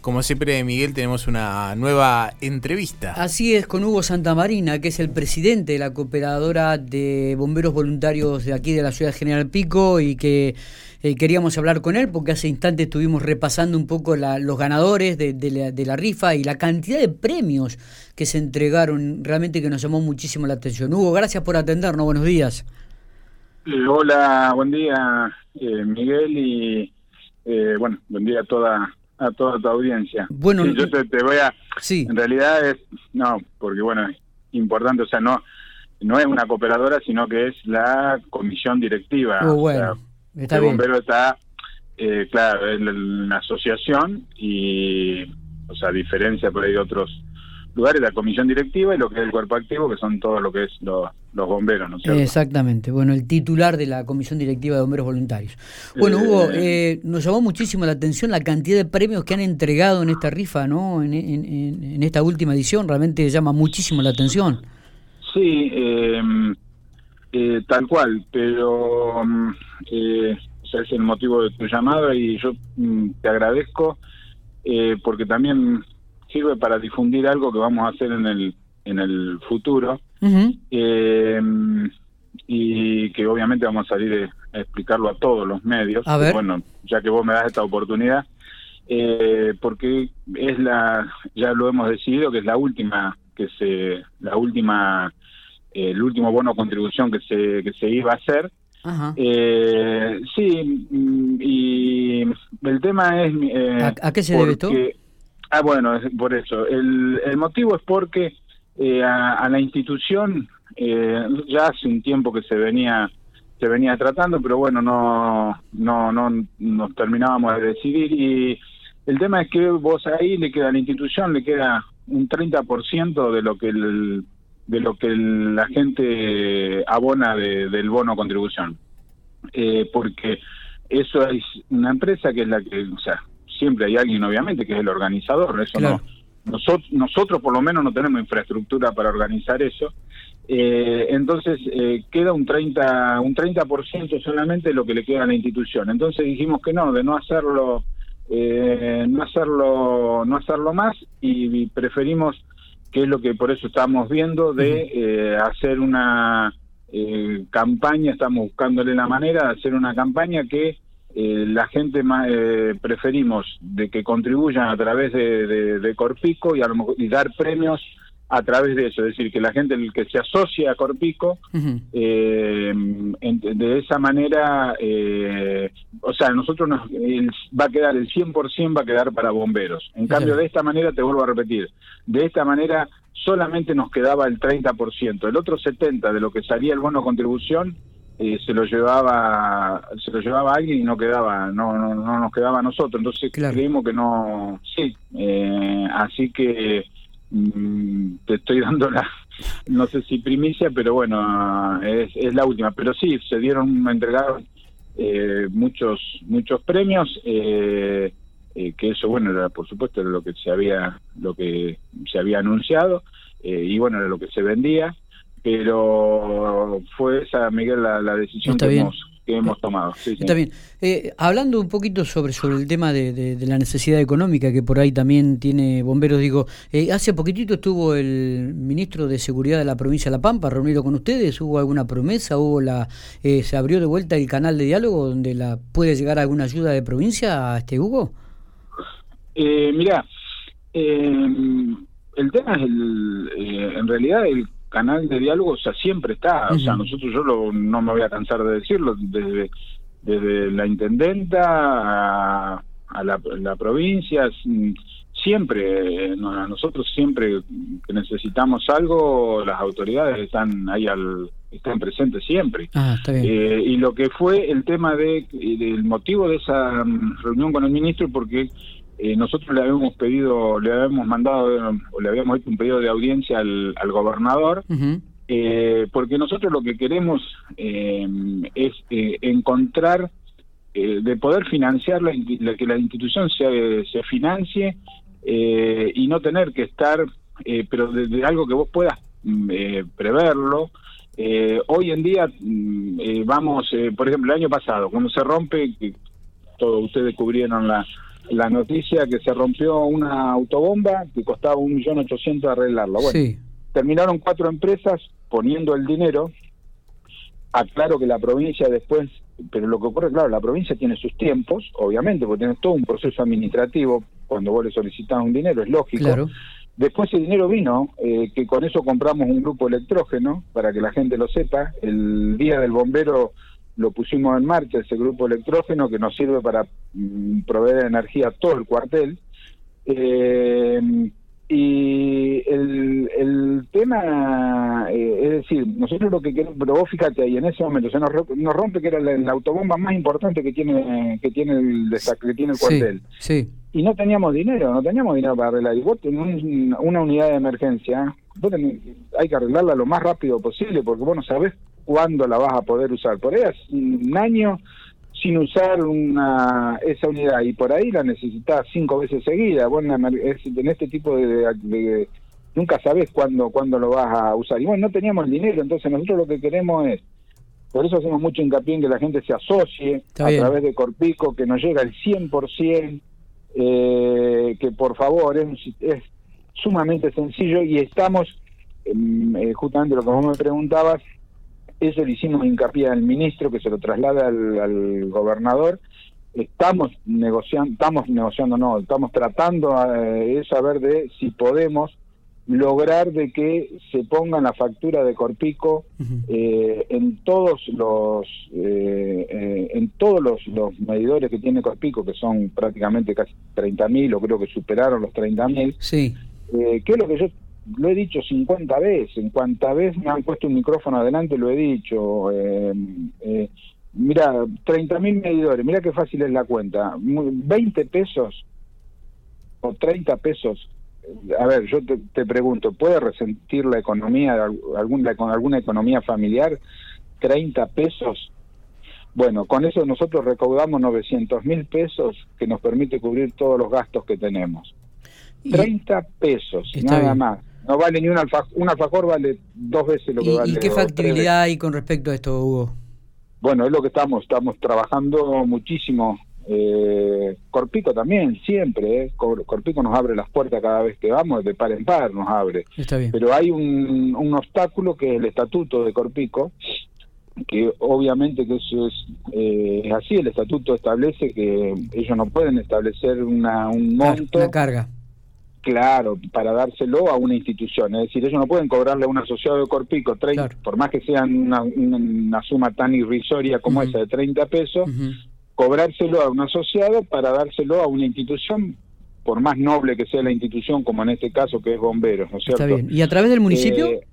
Como siempre, Miguel, tenemos una nueva entrevista. Así es, con Hugo Santamarina, que es el presidente de la cooperadora de bomberos voluntarios de aquí de la ciudad de General Pico y que eh, queríamos hablar con él porque hace instantes estuvimos repasando un poco los ganadores de, la, de, la, rifa y la cantidad de premios que se entregaron, realmente que nos llamó muchísimo la atención. Hugo, gracias por atendernos, buenos días. Hola, buen día eh, Miguel y eh, bueno, buen día a toda a toda tu audiencia. Bueno, yo te, voy a sí. en realidad es no, porque bueno, es importante, o sea, no no es una cooperadora, sino que es la comisión directiva. Oh, bueno, está el bombero está eh, claro, es la, asociación y o sea, a diferencia por ahí de otros lugares, la comisión directiva y lo que es el cuerpo activo, que son todo lo que es los bomberos, ¿no Exactamente, bueno, el titular de la comisión directiva de bomberos voluntarios. Bueno, eh, Hugo, eh, nos llamó muchísimo la atención la cantidad de premios que han entregado en esta rifa, ¿no? En, en, esta última edición, realmente llama muchísimo la atención. Sí, em, eh, tal cual, pero mm, eh, ese es el motivo de tu llamada y yo mm, te agradezco porque también sirve para difundir algo que vamos a hacer en el, en el futuro. Eh, y que obviamente vamos a salir a explicarlo a todos los medios. Bueno, ya que vos me das esta oportunidad, eh, porque es la, ya lo hemos decidido que es la última que se, la última, eh, el último bono contribución que se que se iba a hacer. sí, mm, y el tema es... ¿A, qué se debe esto? Ah, bueno, por eso. El, el motivo es porque eh, a, la institución eh, ya hace un tiempo que se venía se venía tratando, pero bueno, no no no nos terminábamos de decidir y el tema es que vos ahí le queda a la institución le queda un 30% de lo que el, de lo que la gente abona del bono contribución. Eh, porque eso es una empresa que es la que, o sea, siempre hay alguien obviamente que es el organizador, eso no nosotros, nosotros por lo menos no tenemos infraestructura para organizar eso. Eh, entonces eh, queda un 30 un 30% solamente lo que le queda a la institución. Entonces dijimos que no, de no hacerlo eh, no hacerlo no hacerlo más y, preferimos que es lo que por eso estamos viendo de hacer una campaña, estamos buscándole la manera de hacer una campaña que eh, la gente eh, preferimos de que contribuyan a través de, Corpico y, a y dar premios a través de eso, es decir, que la gente el que se asocia a Corpico, eh, de esa manera, o sea, nosotros nos, va a quedar el 100% va a quedar para bomberos. En cambio, de esta manera, te vuelvo a repetir, de esta manera solamente nos quedaba el 30%, el otro 70% de lo que salía el bono contribución eh, se lo llevaba se lo llevaba alguien y no quedaba no no, no nos quedaba a nosotros. Entonces creímos que no sí eh, así que mm, te estoy dando la no sé si primicia pero bueno es, es la última. Pero sí se dieron entregaron eh, muchos muchos premios que eso bueno era por supuesto era lo que se había lo que se había anunciado y bueno era lo que se vendía pero fue esa, Miguel, la, decisión que hemos, que hemos, tomado. Está bien. Eh, hablando un poquito sobre, sobre el tema de, la necesidad económica que por ahí también tiene bomberos, digo, eh, hace poquitito estuvo el ministro de Seguridad de la provincia de La Pampa reunido con ustedes, ¿hubo alguna promesa? ¿Hubo la eh, ¿Se abrió de vuelta el canal de diálogo donde la puede llegar alguna ayuda de provincia a este Hugo? Eh, mira, el tema es el, en realidad el canal de diálogo, o sea, siempre está. O sea, nosotros, yo no me voy a cansar de decirlo, desde, desde la intendenta a, la, provincia, siempre, a nosotros siempre que necesitamos algo, las autoridades están ahí al están presentes siempre. Ah, eh, y lo que fue el tema de, el motivo de esa mm, reunión con el ministro, porque eh, nosotros le habíamos pedido, le habíamos mandado, o le habíamos hecho un pedido de audiencia al, gobernador, eh, porque nosotros lo que queremos eh, es encontrar, de poder financiar, la, que la institución se, se financie y no tener que estar, pero de, algo que vos puedas mm, preverlo. hoy en día mm, vamos, por ejemplo, el año pasado, cuando se rompe, todos ustedes cubrieron la la noticia que se rompió una autobomba que costaba un millón ochocientos arreglarla. Bueno, terminaron cuatro empresas poniendo el dinero. Aclaro que la provincia después, pero lo que ocurre, claro, la provincia tiene sus tiempos, obviamente, porque tiene todo un proceso administrativo cuando vos le solicitas un dinero, es lógico. Claro. Después el dinero vino, eh, que con eso compramos un grupo electrógeno, para que la gente lo sepa. El día del bombero lo pusimos en marcha, ese grupo electrógeno que nos sirve para mm, proveer energía a todo el cuartel. Eh, y el, el tema, eh, es decir, nosotros lo que queremos, pero vos fíjate ahí, en ese momento se nos, nos rompe que era la, autobomba más importante que tiene que tiene el, que tiene el cuartel. Sí, Y no teníamos dinero, no teníamos dinero para arreglar. Y vos tenés una unidad de emergencia, vos hay que arreglarla lo más rápido posible porque vos no sabés cuándo la vas a poder usar. Por ahí hace un año sin usar una esa unidad y por ahí la necesitas cinco veces seguida. Bueno, en este tipo de, nunca sabes cuándo cuándo lo vas a usar. Y bueno, no teníamos el dinero, entonces nosotros lo que queremos es por eso hacemos mucho hincapié en que la gente se asocie a través de Corpico, que nos llega el 100%, eh, que por favor es, es sumamente sencillo y estamos, em, eh, justamente lo que vos me preguntabas, eso le hicimos hincapié al ministro que se lo traslada al, gobernador. Estamos negociando, estamos negociando, no, estamos tratando eh, de saber de si podemos lograr de que se ponga la factura de Corpico eh, en todos los eh, en todos los, los, medidores que tiene Corpico que son prácticamente casi 30.000 o creo que superaron los 30.000 sí. que es lo que yo lo he dicho 50 veces, en cuanta vez me han puesto un micrófono adelante lo he dicho. Eh, eh, mira, 30.000 medidores, mira qué fácil es la cuenta. 20 pesos o 30 pesos. A ver, yo te, pregunto, ¿puede resentir la economía, alguna, con alguna economía familiar? 30 pesos. Bueno, con eso nosotros recaudamos 900 mil pesos que nos permite cubrir todos los gastos que tenemos. 30 pesos, nada más no vale ni un alfajor, un alfajor vale dos veces lo que vale. ¿Y qué factibilidad hay con respecto a esto, Hugo? Bueno, es lo que estamos, estamos trabajando muchísimo. Eh, Corpico también, siempre. Eh. Corpico nos abre las puertas cada vez que vamos, de par en par nos abre. Está bien. Pero hay un, un obstáculo que es el estatuto de Corpico, que obviamente que eso es, eh, es así, el estatuto establece que ellos no pueden establecer una, un monto. Una carga Claro, para dárselo a una institución. Es decir, ellos no pueden cobrarle a un asociado de Corpico, 30, por más que sea una, suma tan irrisoria como esa de 30 pesos, cobrárselo a un asociado para dárselo a una institución, por más noble que sea la institución, como en este caso que es bomberos, ¿no es cierto? Está bien. ¿Y a través del municipio? Eh,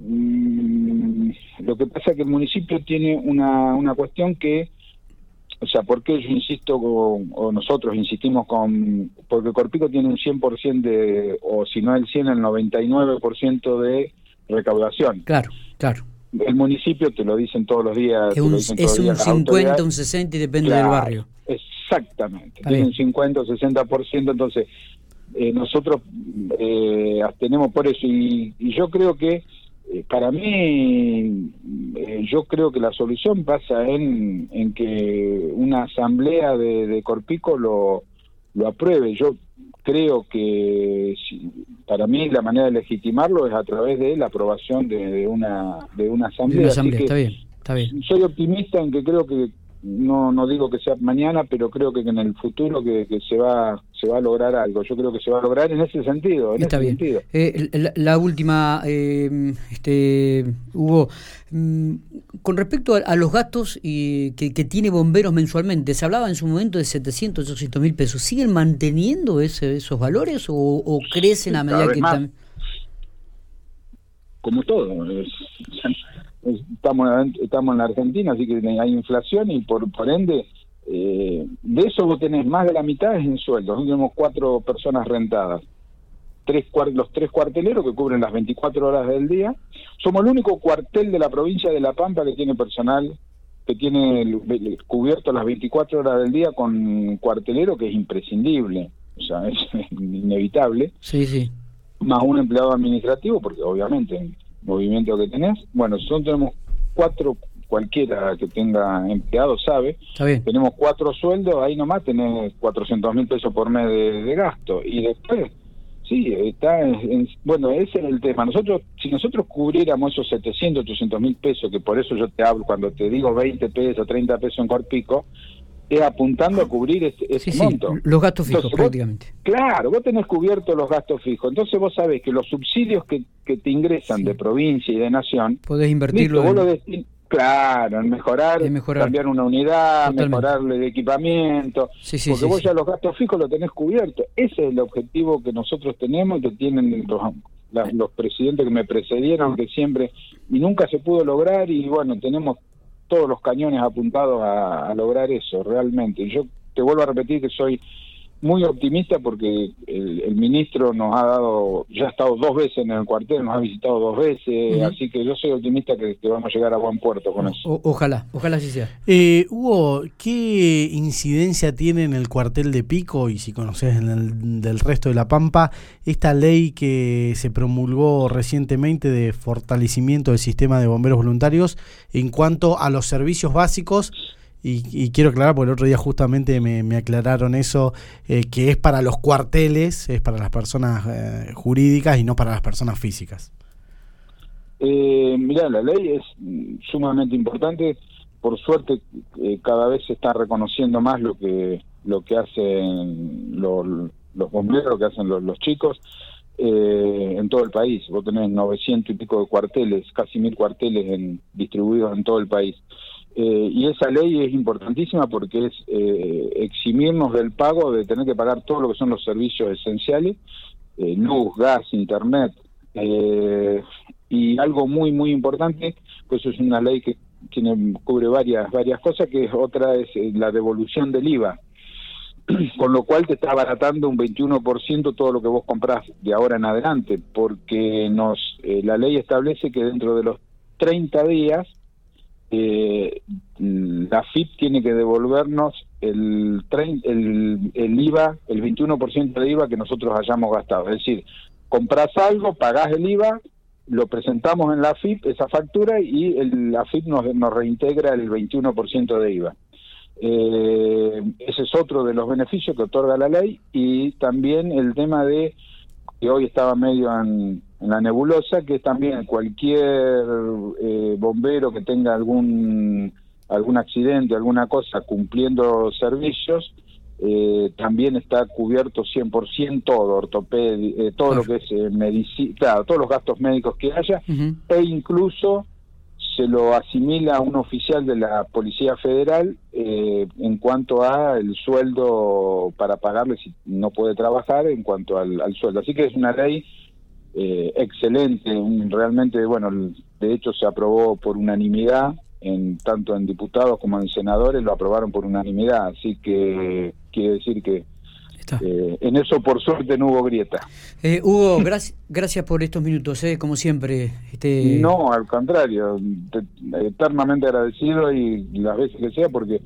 mm, lo que pasa es que el municipio tiene una, una cuestión que o sea, ¿por qué yo insisto o nosotros insistimos con, porque Corpico tiene un 100% de, o si no el 100, el 99% de recaudación. Claro, claro. El municipio te lo dicen todos los días. Es un, es un 50, un 60 y depende del barrio. Exactamente, tiene un 50 o 60%, entonces eh, nosotros eh, tenemos por eso y yo creo que para mí, eh, yo creo que la solución pasa en, en que una asamblea de, Corpico lo, lo apruebe. Yo creo que para mí la manera de legitimarlo es a través de la aprobación de, una de una asamblea. está bien, está bien. Soy optimista en que creo que no no digo que sea mañana, pero creo que en el futuro que, se va se va a lograr algo. Yo creo que se va a lograr en ese sentido. Está bien. Eh, la, última, eh, este, Hugo, mm, con respecto a, los gastos y, que, tiene bomberos mensualmente, se hablaba en su momento de 700, 800 mil pesos. ¿Siguen manteniendo ese, esos valores o, crecen a medida que? Como todo. Es, estamos, estamos en la Argentina, así que hay inflación y por, por ende, eh, de eso vos tenés más de la mitad es en sueldos. tenemos cuatro personas rentadas. Tres los tres cuarteleros que cubren las 24 horas del día. Somos el único cuartel de la provincia de La Pampa que tiene personal que tiene cubierto las 24 horas del día con cuartelero que es imprescindible, o sea, es inevitable. Sí, sí. Más un empleado administrativo, porque obviamente movimiento que tenés. Bueno, nosotros tenemos cuatro, cualquiera que tenga empleado sabe. Tenemos cuatro sueldos, ahí nomás tenés 400 mil pesos por mes de, gasto. Y después, sí, está en, bueno, ese es el tema. Nosotros, si nosotros cubriéramos esos 700, 800 mil pesos, que por eso yo te hablo, cuando te digo 20 pesos, 30 pesos en Corpico, es apuntando a cubrir ese, monto. los gastos fijos prácticamente. claro, vos tenés cubierto los gastos fijos. Entonces vos sabés que los subsidios que, que te ingresan de provincia y de nación... Podés invertirlo en... Claro, en mejorar, cambiar una unidad, mejorarle de equipamiento, porque vos ya los gastos fijos los tenés cubiertos. Ese es el objetivo que nosotros tenemos y que tienen los, los presidentes que me precedieron, que siempre, y nunca se pudo lograr, y bueno, tenemos todos los cañones apuntados a, lograr eso, realmente. Yo te vuelvo a repetir que soy muy optimista porque el, ministro nos ha dado, ya ha estado dos veces en el cuartel, nos ha visitado dos veces, así que yo soy optimista que, vamos a llegar a buen puerto con eso. ojalá, ojalá así sea. Eh, Hugo, ¿qué incidencia tiene en el cuartel de Pico y si conoces en el del resto de La Pampa esta ley que se promulgó recientemente de fortalecimiento del sistema de bomberos voluntarios en cuanto a los servicios básicos? Y, quiero aclarar, porque el otro día justamente me, aclararon eso, eh, que es para los cuarteles, es para las personas eh, jurídicas y no para las personas físicas. Eh, mirá, la ley es sumamente importante. Por suerte, eh, cada vez se está reconociendo más lo que lo que hacen los, los bomberos, lo que hacen los, chicos en todo el país. Vos tenés 900 y pico de cuarteles, casi mil cuarteles en, distribuidos en todo el país. Eh, y esa ley es importantísima porque es eh, eximirnos del pago de tener que pagar todo lo que son los servicios esenciales, eh, luz, gas, internet, y algo muy, muy importante, pues es una ley que tiene, cubre varias, varias cosas, que otra es la devolución del IVA, con lo cual te está abaratando un 21% todo lo que vos comprás de ahora en adelante, porque nos la ley establece que dentro de los 30 días, eh, la FIP tiene que devolvernos el, el, el IVA, el 21% de IVA que nosotros hayamos gastado. Es decir, compras algo, pagás el IVA, lo presentamos en la FIP, esa factura, y la FIP nos, nos reintegra el 21% de IVA. Eh, ese es otro de los beneficios que otorga la ley y también el tema de que hoy estaba medio en, la nebulosa, que también cualquier eh, bombero que tenga algún algún accidente, alguna cosa cumpliendo servicios, eh, también está cubierto 100% todo, ortopedia, eh, todo lo que es medicina, claro, todos los gastos médicos que haya, e incluso se lo asimila a un oficial de la Policía Federal eh, en cuanto a el sueldo para pagarle si no puede trabajar en cuanto al, sueldo. Así que es una ley eh, excelente, realmente, bueno, de hecho se aprobó por unanimidad, en tanto en diputados como en senadores lo aprobaron por unanimidad, así que quiere decir que eh, en eso, por suerte, no hubo grieta. Eh, Hugo, gracias, gracias por estos minutos, eh, como siempre. Este... No, al contrario, eternamente agradecido y las veces que sea, porque eh,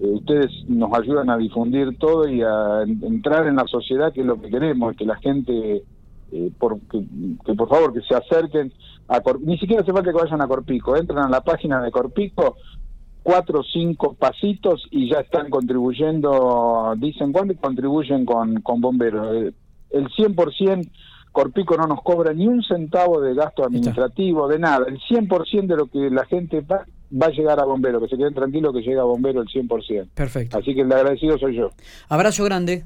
ustedes nos ayudan a difundir todo y a entrar en la sociedad, que es lo que queremos, que la gente, por, que, por favor, que se acerquen a ni siquiera hace falta que vayan a Corpico, entran a la página de Corpico cuatro o cinco pasitos y ya están contribuyendo, dicen cuándo contribuyen con, con bomberos. El 100% Corpico no nos cobra ni un centavo de gasto administrativo, de nada. El 100% de lo que la gente va, va a llegar a bombero, que se queden tranquilos que llega a bombero el 100%. Perfecto. Así que el agradecido soy yo. Abrazo grande.